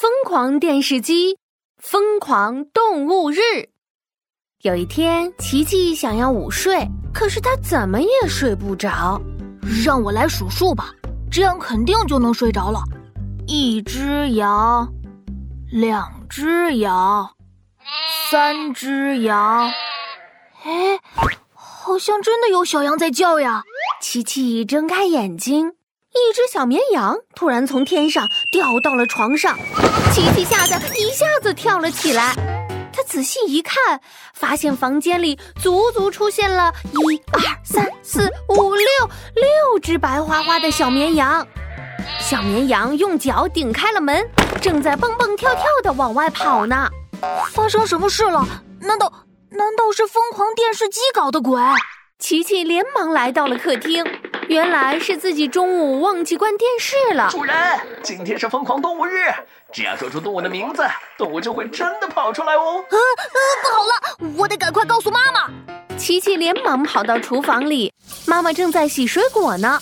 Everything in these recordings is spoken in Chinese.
疯狂电视机，疯狂动物日。有一天，琪琪想要午睡，可是他怎么也睡不着。让我来数数吧，这样肯定就能睡着了。一只羊，两只羊，三只羊。哎，好像真的有小羊在叫呀！琪琪睁开眼睛。一只小绵羊突然从天上掉到了床上，琪琪吓得一下子跳了起来。他仔细一看，发现房间里足足出现了一二三四五六六只白花花的小绵羊。小绵羊用脚顶开了门，正在蹦蹦跳跳的往外跑呢。发生什么事了？难道难道是疯狂电视机搞的鬼？琪琪连忙来到了客厅。原来是自己中午忘记关电视了。主人，今天是疯狂动物日，只要说出动物的名字，动物就会真的跑出来哦。啊啊！不好了，我得赶快告诉妈妈。琪琪连忙跑到厨房里，妈妈正在洗水果呢。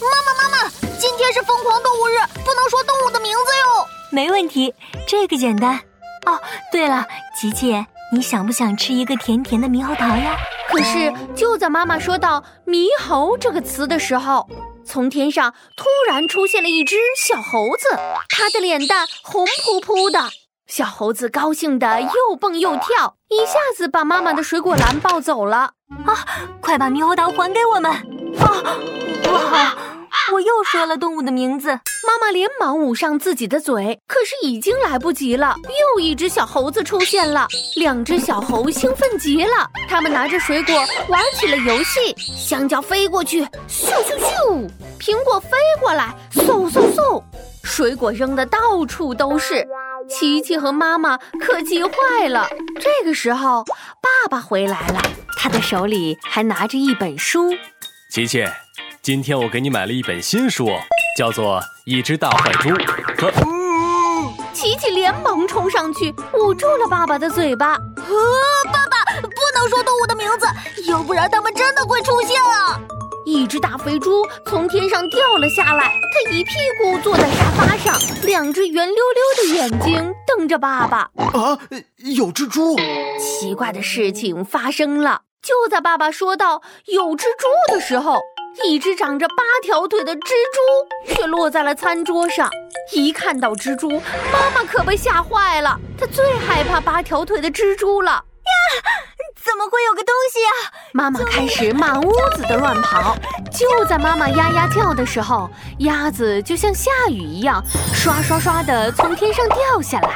妈妈，妈妈，今天是疯狂动物日，不能说动物的名字哟。没问题，这个简单。哦，对了，琪琪，你想不想吃一个甜甜的猕猴桃呀？可是，就在妈妈说到“猕猴”这个词的时候，从天上突然出现了一只小猴子，它的脸蛋红扑扑的。小猴子高兴的又蹦又跳，一下子把妈妈的水果篮抱走了。啊！快把猕猴桃还给我们！啊！不好，我又说了动物的名字。妈妈连忙捂上自己的嘴，可是已经来不及了。又一只小猴子出现了，两只小猴兴奋极了，他们拿着水果玩起了游戏。香蕉飞过去，咻咻咻；苹果飞过来，嗖嗖嗖。水果扔的到处都是。琪琪和妈妈可急坏了。这个时候，爸爸回来了，他的手里还拿着一本书。琪琪，今天我给你买了一本新书，叫做《一只大坏猪》。和……琪琪连忙冲上去，捂住了爸爸的嘴巴。啊，爸爸，不能说动物的名字，要不然他们真的会出现啊！一只大肥猪从天上掉了下来，它一屁股坐在沙发上，两只圆溜溜的眼睛瞪着爸爸。啊，有蜘蛛！奇怪的事情发生了，就在爸爸说到有蜘蛛的时候，一只长着八条腿的蜘蛛却落在了餐桌上。一看到蜘蛛，妈妈可被吓坏了，她最害怕八条腿的蜘蛛了。呀！怎么会有个东西呀？妈妈开始满屋子的乱跑。就在妈妈呀呀叫的时候，鸭子就像下雨一样，刷刷刷的从天上掉下来。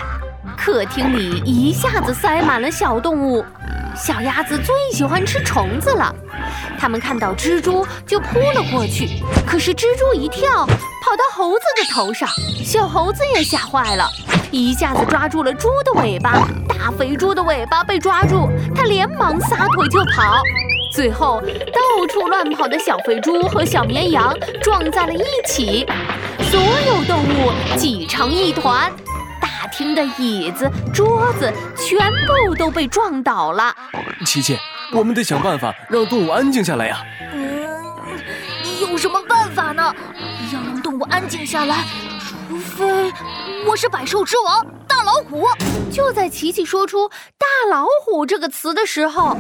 客厅里一下子塞满了小动物，小鸭子最喜欢吃虫子了。它们看到蜘蛛就扑了过去，可是蜘蛛一跳，跑到猴子的头上，小猴子也吓坏了。一下子抓住了猪的尾巴，大肥猪的尾巴被抓住，它连忙撒腿就跑。最后，到处乱跑的小肥猪和小绵羊撞在了一起，所有动物挤成一团，厅的椅子、桌子全部都被撞倒了。琪琪，我们得想办法让动物安静下来呀。嗯，有什么办法呢？要让动物安静下来。除非我是百兽之王大老虎。就在琪琪说出“大老虎”这个词的时候，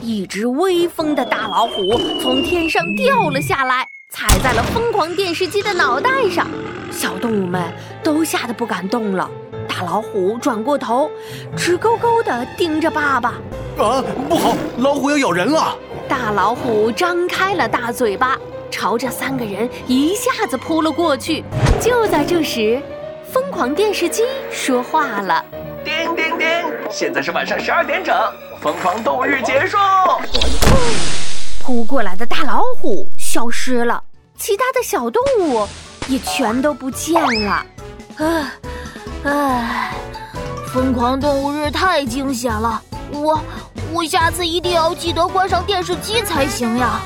一只威风的大老虎从天上掉了下来，踩在了疯狂电视机的脑袋上。小动物们都吓得不敢动了。大老虎转过头，直勾勾地盯着爸爸。啊，不好，老虎要咬人了！大老虎张开了大嘴巴。朝着三个人一下子扑了过去。就在这时，疯狂电视机说话了：“叮叮叮，现在是晚上十二点整，疯狂动物日结束。”扑过来的大老虎消失了，其他的小动物也全都不见了。唉，唉，疯狂动物日太惊险了，我我下次一定要记得关上电视机才行呀。